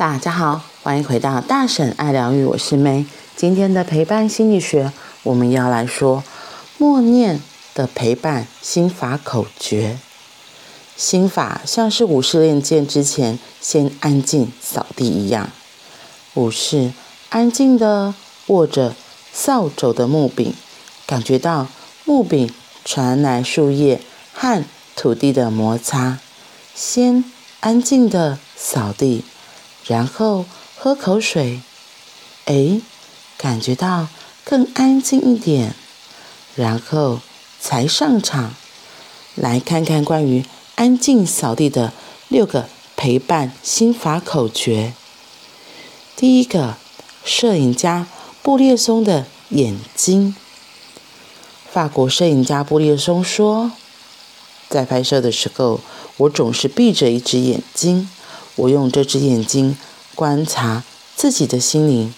大家好，欢迎回到大婶爱疗愈，我是 May。今天的陪伴心理学，我们要来说默念的陪伴心法口诀。心法像是武士练剑之前先安静扫地一样。武士安静地握着扫帚的木柄，感觉到木柄传来树叶和土地的摩擦，先安静地扫地。然后喝口水，哎，感觉到更安静一点，然后才上场，来看看关于安静扫地的六个陪伴心法口诀。第一个，摄影家布列松的眼睛。法国摄影家布列松说，在拍摄的时候，我总是闭着一只眼睛。我用这只眼睛观察自己的心灵，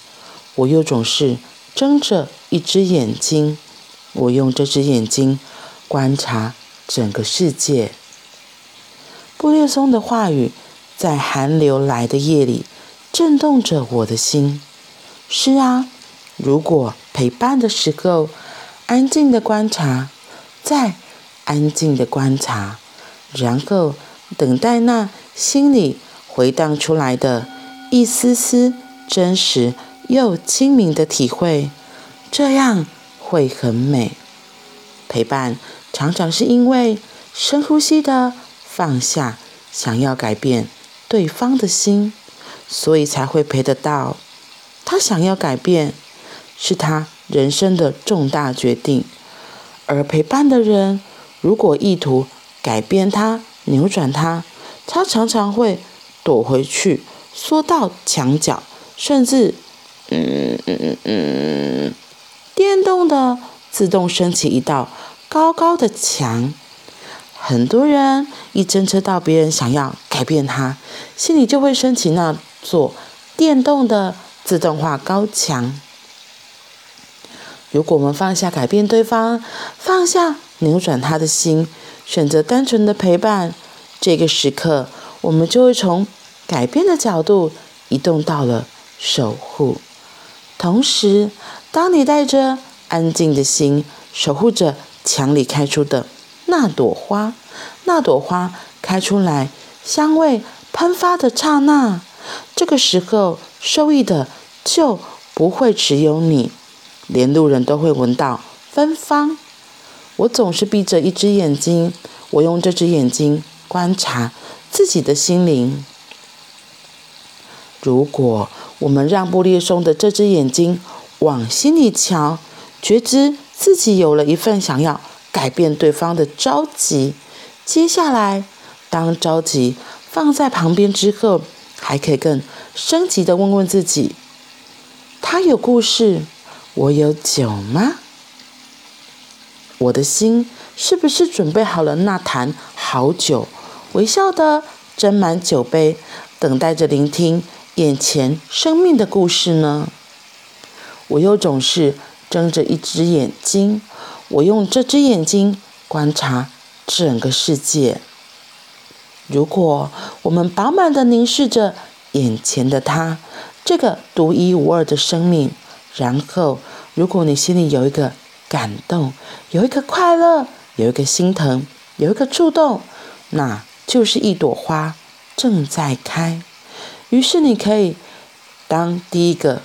我又总是睁着一只眼睛。我用这只眼睛观察整个世界。布列松的话语在寒流来的夜里震动着我的心。是啊，如果陪伴的时候安静的观察，再安静的观察，然后等待那心里。回荡出来的一丝丝真实又清明的体会，这样会很美。陪伴常常是因为深呼吸的放下，想要改变对方的心，所以才会陪得到。他想要改变，是他人生的重大决定。而陪伴的人，如果意图改变他、扭转他，他常常会。躲回去，缩到墙角，甚至，嗯嗯嗯嗯，电动的自动升起一道高高的墙。很多人一侦测到别人想要改变他，心里就会升起那座电动的自动化高墙。如果我们放下改变对方，放下扭转他的心，选择单纯的陪伴，这个时刻。我们就会从改变的角度移动到了守护。同时，当你带着安静的心守护着墙里开出的那朵花，那朵花开出来，香味喷发的刹那，这个时候受益的就不会只有你，连路人都会闻到芬芳。我总是闭着一只眼睛，我用这只眼睛观察。自己的心灵。如果我们让布列松的这只眼睛往心里瞧，觉知自己有了一份想要改变对方的着急，接下来，当着急放在旁边之后，还可以更升级的问问自己：他有故事，我有酒吗？我的心是不是准备好了那坛好酒？微笑的斟满酒杯，等待着聆听眼前生命的故事呢？我又总是睁着一只眼睛，我用这只眼睛观察整个世界。如果我们饱满的凝视着眼前的他，这个独一无二的生命，然后，如果你心里有一个感动，有一个快乐，有一个心疼，有一个触动，那。就是一朵花正在开，于是你可以当第一个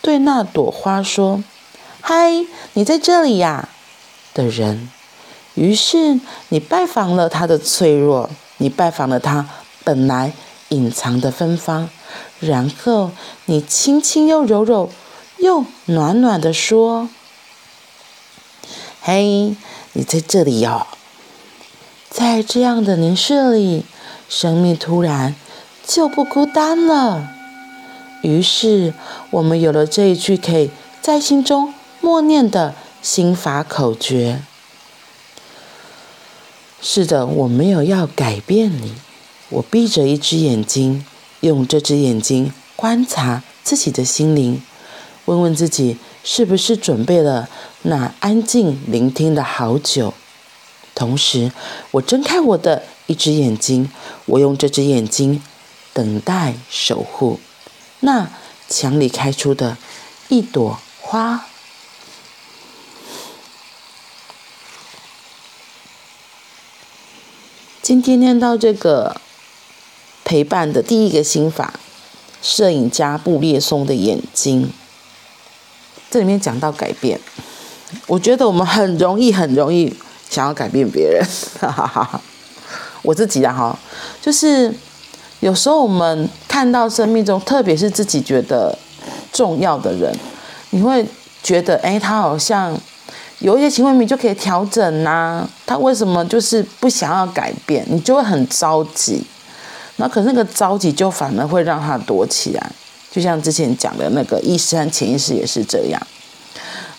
对那朵花说“嗨，你在这里呀”的人。于是你拜访了他的脆弱，你拜访了他本来隐藏的芬芳，然后你轻轻又柔柔又暖暖地说：“嘿，你在这里哟。”在这样的凝视里，生命突然就不孤单了。于是，我们有了这一句可以在心中默念的心法口诀。是的，我没有要改变你。我闭着一只眼睛，用这只眼睛观察自己的心灵，问问自己是不是准备了那安静聆听的好酒。同时，我睁开我的一只眼睛，我用这只眼睛等待守护，那墙里开出的一朵花。今天念到这个陪伴的第一个心法，摄影家布列松的眼睛。这里面讲到改变，我觉得我们很容易，很容易想要改变别人，我自己啊，哈，就是有时候我们看到生命中，特别是自己觉得重要的人，你会觉得，哎，他好像有一些行为你就可以调整呐，他为什么就是不想要改变？你就会很着急，那可是那个着急就反而会让他躲起来，就像之前讲的那个意识和潜意识也是这样。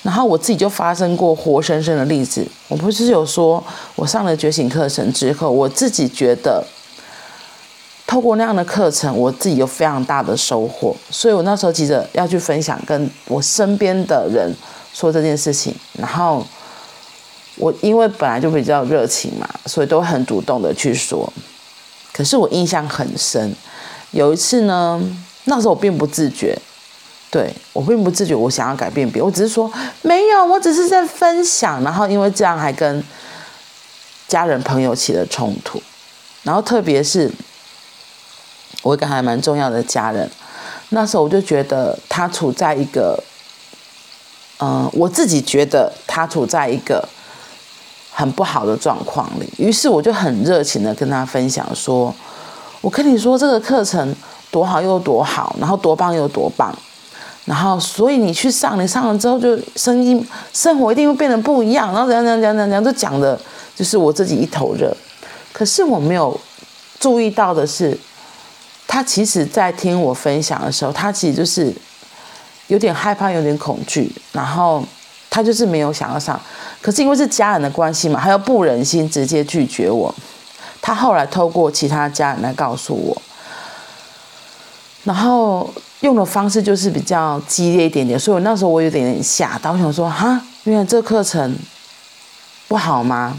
然后我自己就发生过活生生的例子。我不是有说，我上了觉醒课程之后，我自己觉得透过那样的课程，我自己有非常大的收获。所以我那时候急着要去分享，跟我身边的人说这件事情。然后我因为本来就比较热情嘛，所以都很主动的去说。可是我印象很深，有一次呢，那时候我并不自觉。对，我并不自觉，我想要改变别人，我只是说没有，我只是在分享，然后因为这样还跟家人朋友起了冲突，然后特别是我一个还蛮重要的家人，那时候我就觉得他处在一个，嗯、我自己觉得他处在一个很不好的状况里，于是我就很热情的跟他分享说，我跟你说这个课程多好又多好，然后多棒又多棒。然后，所以你去上，你上了之后，就声音生活一定会变得不一样。然后怎样怎样怎样怎样，就讲的，就是我自己一头热。可是我没有注意到的是，他其实在听我分享的时候，他其实就是有点害怕，有点恐惧。然后他就是没有想要上。可是因为是家人的关系嘛，他又不忍心直接拒绝我。他后来透过其他家人来告诉我，然后。用的方式就是比较激烈一点点，所以我那时候我有点吓到，我想说哈，原来这课程不好吗？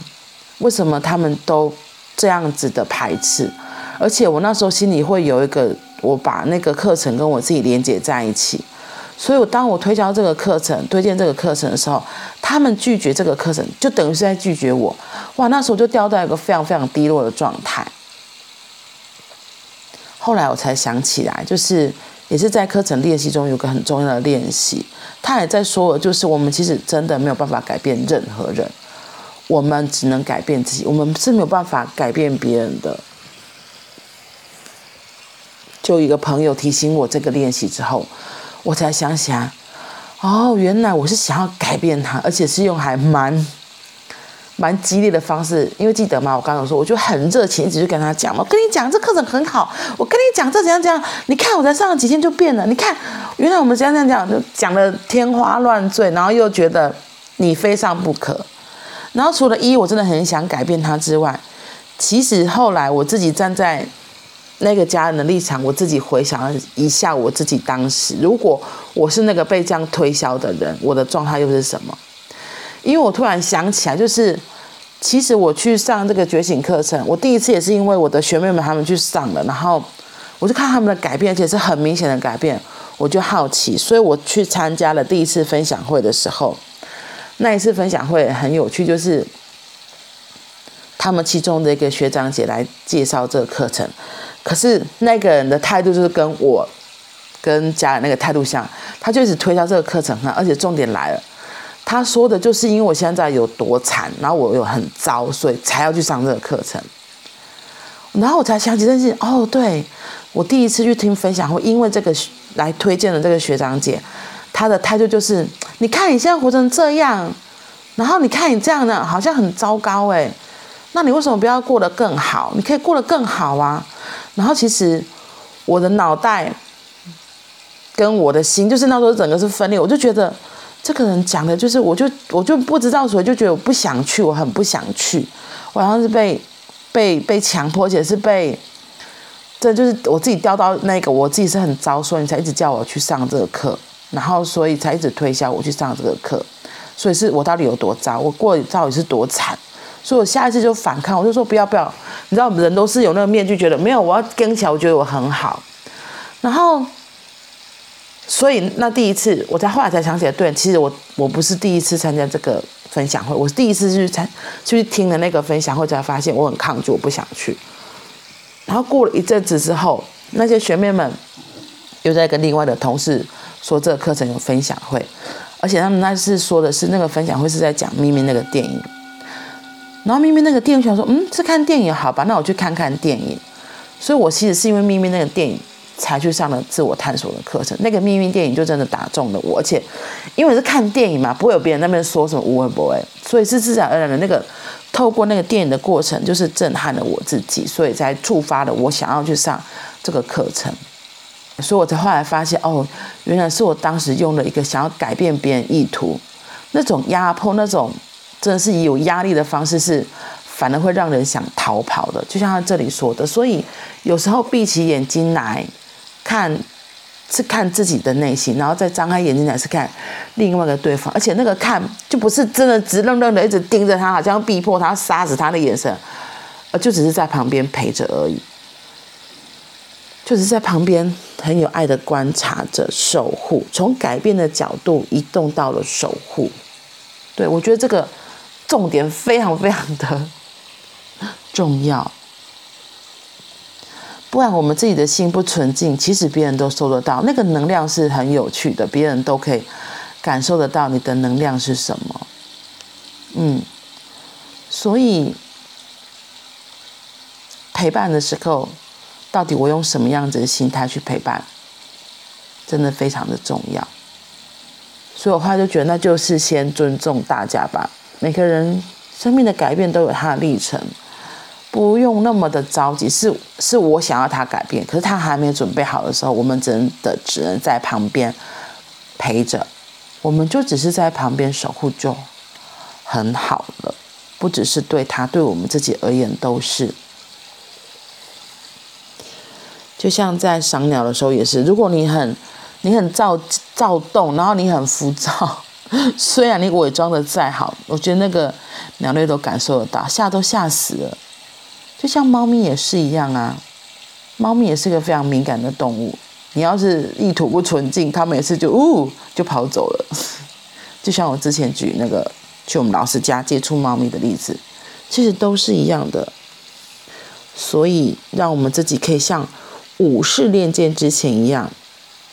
为什么他们都这样子的排斥？而且我那时候心里会有一个，我把那个课程跟我自己连接在一起，所以我当我推销这个课程、推荐这个课程的时候，他们拒绝这个课程，就等于是在拒绝我。哇，那时候就掉到一个非常非常低落的状态。后来我才想起来，就是。也是在课程练习中有个很重要的练习，他也在说，就是我们其实真的没有办法改变任何人，我们只能改变自己，我们是没有办法改变别人的。就一个朋友提醒我这个练习之后，我才想起来，哦，原来我是想要改变他，而且是用还蛮。蛮激烈的方式，因为记得吗？我刚刚说，我就很热情，一直就跟他讲嘛。我跟你讲，这课程很好。我跟你讲，这怎样怎样？你看我才上了几天就变了。你看，原来我们这样这样讲，就讲的天花乱坠，然后又觉得你非上不可。然后除了一，我真的很想改变他之外，其实后来我自己站在那个家人的立场，我自己回想了一下，我自己当时如果我是那个被这样推销的人，我的状态又是什么？因为我突然想起来，就是其实我去上这个觉醒课程，我第一次也是因为我的学妹们他们去上了，然后我就看他们的改变，而且是很明显的改变，我就好奇，所以我去参加了第一次分享会的时候，那一次分享会很有趣，就是他们其中的一个学长姐来介绍这个课程，可是那个人的态度就是跟我跟家人那个态度像，他就一直推销这个课程哈，而且重点来了。他说的就是因为我现在有多惨，然后我又很糟，所以才要去上这个课程。然后我才想起这件事，哦，对，我第一次去听分享会，因为这个来推荐的这个学长姐，她的态度就是：你看你现在活成这样，然后你看你这样的，好像很糟糕哎，那你为什么不要过得更好？你可以过得更好啊。然后其实我的脑袋跟我的心，就是那时候整个是分裂，我就觉得。这个人讲的就是，我就我就不知道，所以就觉得我不想去，我很不想去，我好像是被被被强迫，而且是被，这就是我自己掉到那个，我自己是很糟，所以你才一直叫我去上这个课，然后所以才一直推销我去上这个课，所以是我到底有多糟，我过到底是多惨，所以我下一次就反抗，我就说不要不要，你知道，我们人都是有那个面具，觉得没有，我要跟起来，我觉得我很好。然后，所以那第一次，我在后来才想起来，对，其实我我不是第一次参加这个分享会，我是第一次去参去听了那个分享会，才发现我很抗拒，我不想去。然后过了一阵子之后，那些学妹们又在跟另外的同事说，这个课程有分享会，而且他们那次说的是那个分享会是在讲咪咪那个电影。然后咪咪那个电影，想说，嗯，是看电影好吧？那我去看看电影。所以我其实是因为咪咪那个电影才去上了自我探索的课程。那个命运电影就真的打中了我，而且因为是看电影嘛，不会有别人那边说什么无为不为，所以是自然而然的那个透过那个电影的过程，就是震撼了我自己，所以才触发了我想要去上这个课程。所以我才后来发现，哦，原来是我当时用了一个想要改变别人意图，那种压迫，那种。真的是以有压力的方式，是反而会让人想逃跑的。就像他这里说的，所以有时候闭起眼睛来看，是看自己的内心，然后再张开眼睛来是看另外一个对方。而且那个看就不是真的直愣愣的一直盯着他，好像逼迫他杀死他的眼神，而就只是在旁边陪着而已，就是在旁边很有爱的观察着、守护，从改变的角度移动到了守护。对，我觉得这个。重点非常非常的 重要，不然我们自己的心不纯净，其实别人都收得到。那个能量是很有趣的，别人都可以感受得到你的能量是什么。嗯，所以陪伴的时候，到底我用什么样子的心态去陪伴，真的非常的重要。所以我后来就觉得，那就是先尊重大家吧。每个人生命的改变都有他的历程，不用那么的着急。是是我想要他改变，可是他还没有准备好的时候，我们真的只能在旁边陪着，我们就只是在旁边守护就很好了。不只是对他，对我们自己而言都是。就像在赏鸟的时候也是，如果你很你很躁躁动，然后你很浮躁。虽然你伪装的再好，我觉得那个鸟类都感受得到，吓都吓死了。就像猫咪也是一样啊，猫咪也是个非常敏感的动物。你要是意图不纯净，它每次就呜就跑走了。就像我之前举那个去我们老师家接触猫咪的例子，其实都是一样的。所以让我们自己可以像武士练剑之前一样，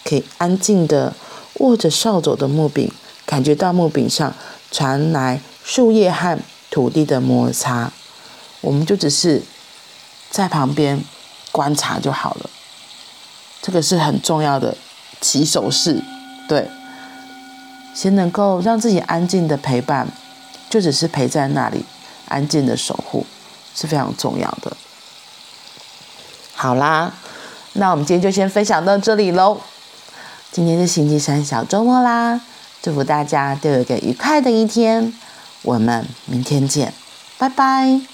可以安静的握着扫帚的木柄。感觉到木柄上传来树叶和土地的摩擦，我们就只是在旁边观察就好了。这个是很重要的起手式，对，先能够让自己安静的陪伴，就只是陪在那里，安静的守护是非常重要的。好啦，那我们今天就先分享到这里喽。今天是星期三小周末啦。祝福大家都有一个愉快的一天，我们明天见，拜拜。